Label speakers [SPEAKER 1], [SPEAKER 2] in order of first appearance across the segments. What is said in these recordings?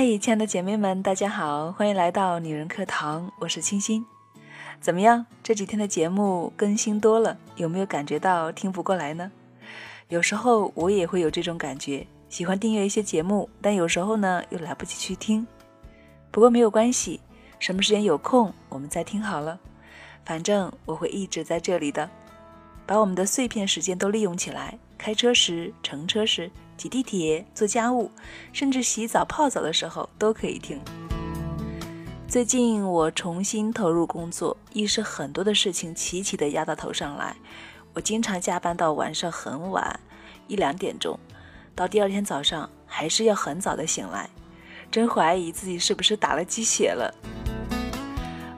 [SPEAKER 1] 嗨，亲爱的姐妹们，大家好，欢迎来到女人课堂，我是清新。怎么样？这几天的节目更新多了，有没有感觉到听不过来呢？有时候我也会有这种感觉，喜欢订阅一些节目，但有时候呢又来不及去听。不过没有关系，什么时间有空我们再听好了。反正我会一直在这里的，把我们的碎片时间都利用起来。开车时、乘车时、挤地铁、做家务，甚至洗澡泡澡的时候都可以听。最近我重新投入工作，一是很多的事情齐齐的压到头上来，我经常加班到晚上很晚，一两点钟，到第二天早上还是要很早的醒来，真怀疑自己是不是打了鸡血了。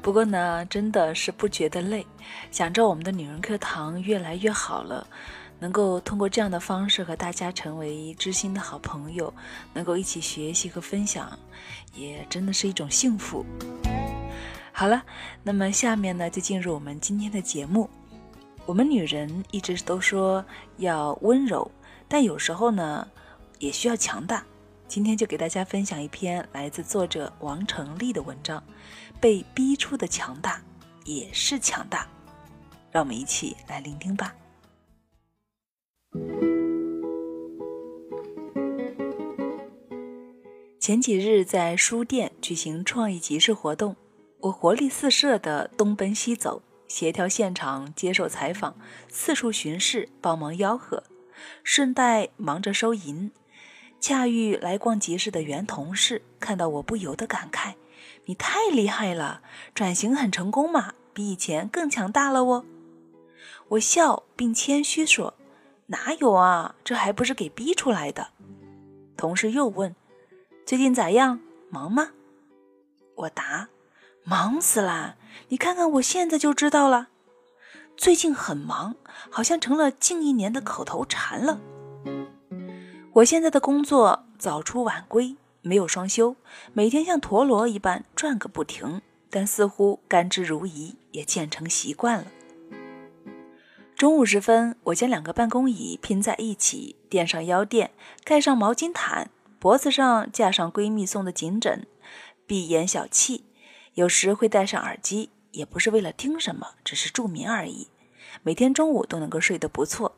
[SPEAKER 1] 不过呢，真的是不觉得累，想着我们的女人课堂越来越好了。能够通过这样的方式和大家成为知心的好朋友，能够一起学习和分享，也真的是一种幸福。好了，那么下面呢，就进入我们今天的节目。我们女人一直都说要温柔，但有时候呢，也需要强大。今天就给大家分享一篇来自作者王成立的文章：被逼出的强大也是强大。让我们一起来聆听吧。前几日在书店举行创意集市活动，我活力四射的东奔西走，协调现场，接受采访，四处巡视，帮忙吆喝，顺带忙着收银。恰遇来逛集市的原同事，看到我不由得感慨：“你太厉害了，转型很成功嘛，比以前更强大了哦。”我笑并谦虚说：“哪有啊，这还不是给逼出来的。”同事又问。最近咋样？忙吗？我答：忙死了！你看看我现在就知道了。最近很忙，好像成了近一年的口头禅了。我现在的工作早出晚归，没有双休，每天像陀螺一般转个不停，但似乎甘之如饴，也渐成习惯了。中午时分，我将两个办公椅拼在一起，垫上腰垫，盖上毛巾毯。脖子上架上闺蜜送的颈枕，闭眼小憩。有时会戴上耳机，也不是为了听什么，只是助眠而已。每天中午都能够睡得不错。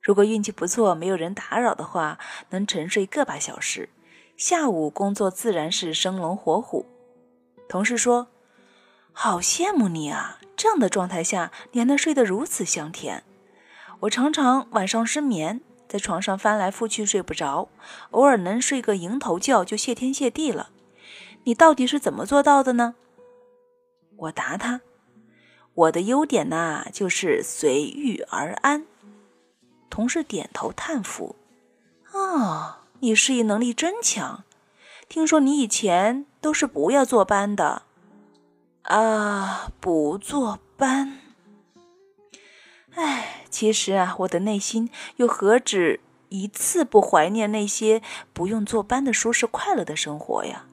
[SPEAKER 1] 如果运气不错，没有人打扰的话，能沉睡个把小时。下午工作自然是生龙活虎。同事说：“好羡慕你啊，这样的状态下你还能睡得如此香甜。”我常常晚上失眠。在床上翻来覆去睡不着，偶尔能睡个蝇头觉就谢天谢地了。你到底是怎么做到的呢？我答他：“我的优点呐，就是随遇而安。”同事点头叹服：“啊，你适应能力真强。听说你以前都是不要坐班的。”啊，不坐班。唉，其实啊，我的内心又何止一次不怀念那些不用坐班的舒适快乐的生活呀？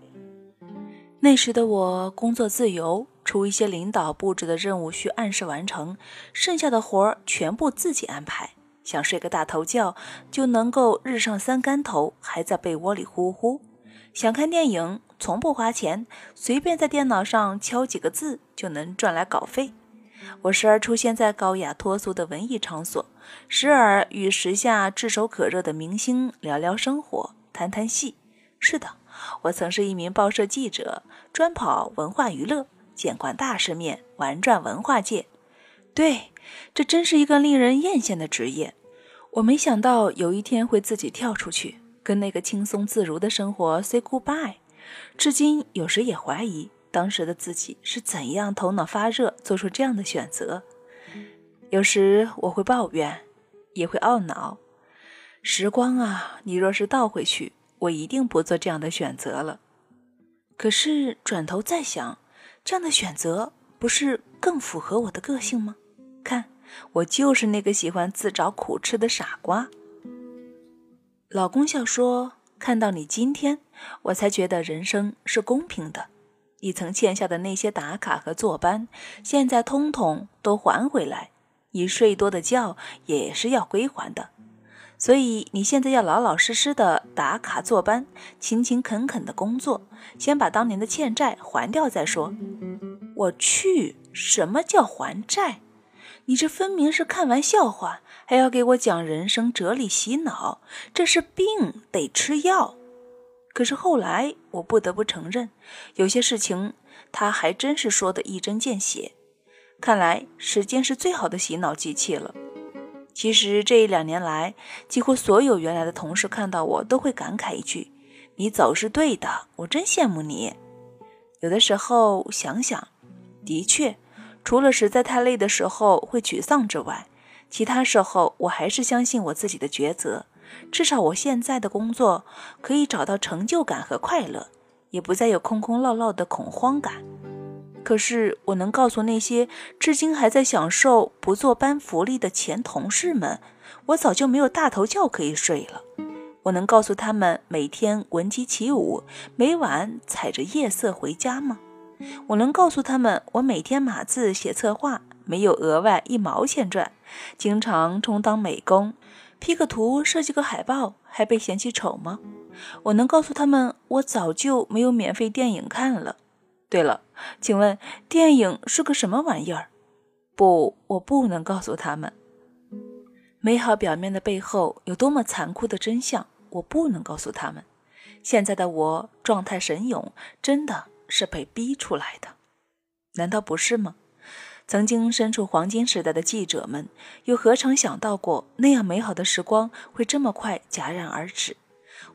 [SPEAKER 1] 那时的我工作自由，除一些领导布置的任务需按时完成，剩下的活儿全部自己安排。想睡个大头觉，就能够日上三竿头，还在被窝里呼呼。想看电影，从不花钱，随便在电脑上敲几个字就能赚来稿费。我时而出现在高雅脱俗的文艺场所，时而与时下炙手可热的明星聊聊生活、谈谈戏。是的，我曾是一名报社记者，专跑文化娱乐，见惯大世面，玩转文化界。对，这真是一个令人艳羡的职业。我没想到有一天会自己跳出去，跟那个轻松自如的生活 say goodbye。至今有时也怀疑。当时的自己是怎样头脑发热做出这样的选择？有时我会抱怨，也会懊恼。时光啊，你若是倒回去，我一定不做这样的选择了。可是转头再想，这样的选择不是更符合我的个性吗？看，我就是那个喜欢自找苦吃的傻瓜。老公笑说：“看到你今天，我才觉得人生是公平的。”你曾欠下的那些打卡和坐班，现在通通都还回来。你睡多的觉也是要归还的。所以你现在要老老实实的打卡坐班，勤勤恳恳的工作，先把当年的欠债还掉再说。我去，什么叫还债？你这分明是看完笑话，还要给我讲人生哲理洗脑，这是病，得吃药。可是后来我不得不承认，有些事情他还真是说的一针见血。看来时间是最好的洗脑机器了。其实这一两年来，几乎所有原来的同事看到我都会感慨一句：“你走是对的，我真羡慕你。”有的时候想想，的确，除了实在太累的时候会沮丧之外，其他时候我还是相信我自己的抉择。至少我现在的工作可以找到成就感和快乐，也不再有空空落落的恐慌感。可是，我能告诉那些至今还在享受不坐班福利的前同事们，我早就没有大头觉可以睡了。我能告诉他们每天闻鸡起舞，每晚踩着夜色回家吗？我能告诉他们，我每天码字写策划，没有额外一毛钱赚，经常充当美工，P 个图、设计个海报，还被嫌弃丑吗？我能告诉他们，我早就没有免费电影看了。对了，请问电影是个什么玩意儿？不，我不能告诉他们。美好表面的背后有多么残酷的真相，我不能告诉他们。现在的我状态神勇，真的是被逼出来的，难道不是吗？曾经身处黄金时代的记者们，又何曾想到过那样美好的时光会这么快戛然而止？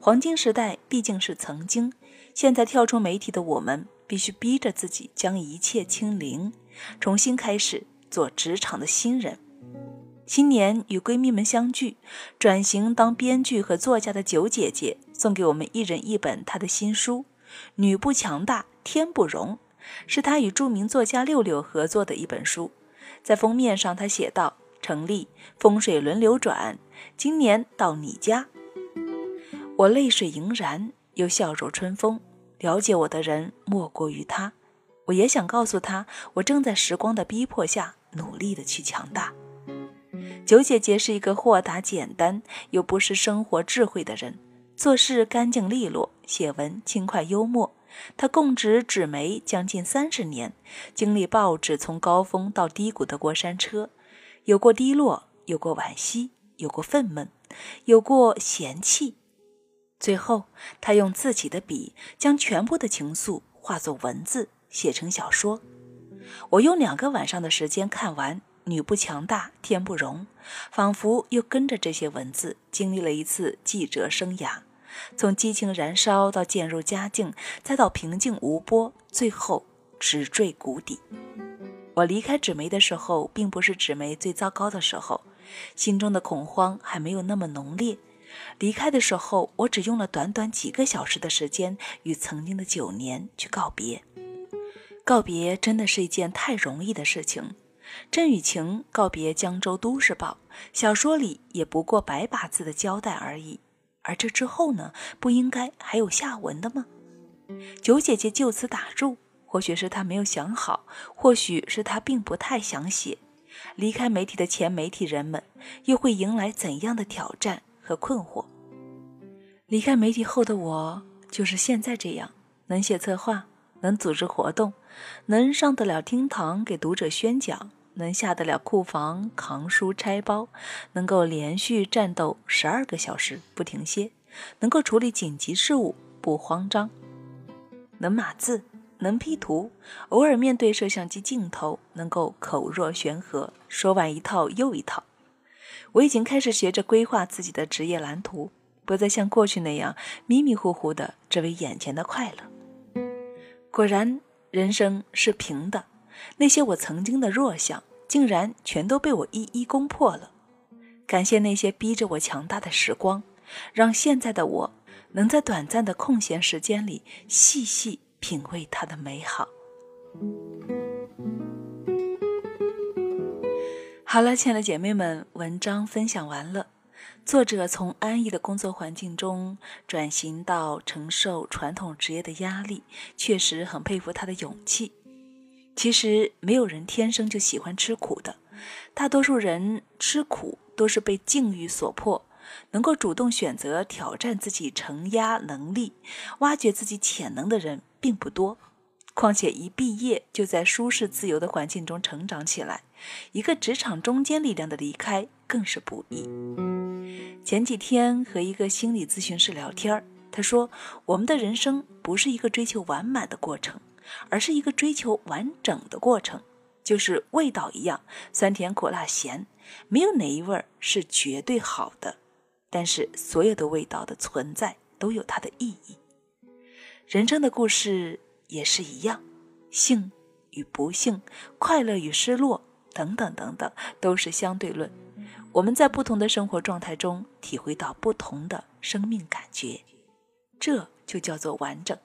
[SPEAKER 1] 黄金时代毕竟是曾经，现在跳出媒体的我们。必须逼着自己将一切清零，重新开始做职场的新人。新年与闺蜜们相聚，转型当编剧和作家的九姐姐送给我们一人一本她的新书《女不强大天不容》，是他与著名作家六六合作的一本书。在封面上，他写道：“成立风水轮流转，今年到你家。”我泪水盈然，又笑若春风。了解我的人莫过于他，我也想告诉他，我正在时光的逼迫下努力的去强大。九姐姐是一个豁达简单又不失生活智慧的人，做事干净利落，写文轻快幽默。他供职纸媒将近三十年，经历报纸从高峰到低谷的过山车，有过低落，有过惋惜，有过愤懑，有过嫌弃。最后，他用自己的笔将全部的情愫化作文字，写成小说。我用两个晚上的时间看完《女不强大天不容》，仿佛又跟着这些文字经历了一次记者生涯，从激情燃烧到渐入佳境，再到平静无波，最后直坠谷底。我离开纸媒的时候，并不是纸媒最糟糕的时候，心中的恐慌还没有那么浓烈。离开的时候，我只用了短短几个小时的时间，与曾经的九年去告别。告别真的是一件太容易的事情。郑雨晴告别《江州都市报》，小说里也不过百把字的交代而已。而这之后呢？不应该还有下文的吗？九姐姐就此打住，或许是她没有想好，或许是她并不太想写。离开媒体的前媒体人们，又会迎来怎样的挑战？和困惑。离开媒体后的我，就是现在这样：能写策划，能组织活动，能上得了厅堂给读者宣讲，能下得了库房扛书拆包，能够连续战斗十二个小时不停歇，能够处理紧急事务不慌张，能码字，能 P 图，偶尔面对摄像机镜头，能够口若悬河，说完一套又一套。我已经开始学着规划自己的职业蓝图，不再像过去那样迷迷糊糊的只为眼前的快乐。果然，人生是平的，那些我曾经的弱项，竟然全都被我一一攻破了。感谢那些逼着我强大的时光，让现在的我能在短暂的空闲时间里细细品味它的美好。好了，亲爱的姐妹们，文章分享完了。作者从安逸的工作环境中转型到承受传统职业的压力，确实很佩服他的勇气。其实没有人天生就喜欢吃苦的，大多数人吃苦都是被境遇所迫，能够主动选择挑战自己承压能力、挖掘自己潜能的人并不多。况且一毕业就在舒适自由的环境中成长起来，一个职场中坚力量的离开更是不易。前几天和一个心理咨询师聊天他说：“我们的人生不是一个追求完满的过程，而是一个追求完整的过程。就是味道一样，酸甜苦辣咸，没有哪一味儿是绝对好的。但是所有的味道的存在都有它的意义。人生的故事。”也是一样，幸与不幸，快乐与失落，等等等等，都是相对论。我们在不同的生活状态中体会到不同的生命感觉，这就叫做完整。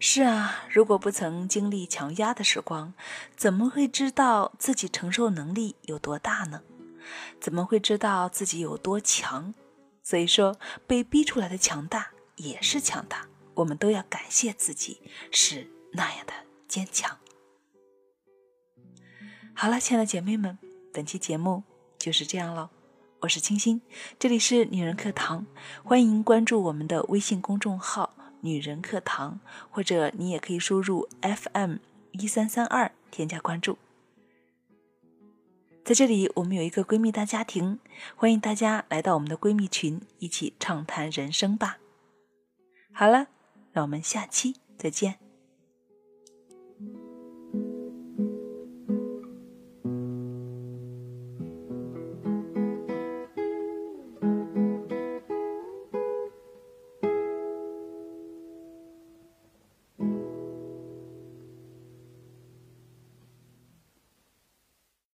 [SPEAKER 1] 是啊，如果不曾经历强压的时光，怎么会知道自己承受能力有多大呢？怎么会知道自己有多强？所以说，被逼出来的强大也是强大。我们都要感谢自己是那样的坚强。好了，亲爱的姐妹们，本期节目就是这样了。我是清新，这里是女人课堂，欢迎关注我们的微信公众号“女人课堂”，或者你也可以输入 FM 一三三二添加关注。在这里，我们有一个闺蜜大家庭，欢迎大家来到我们的闺蜜群，一起畅谈人生吧。好了。让我们下期再见。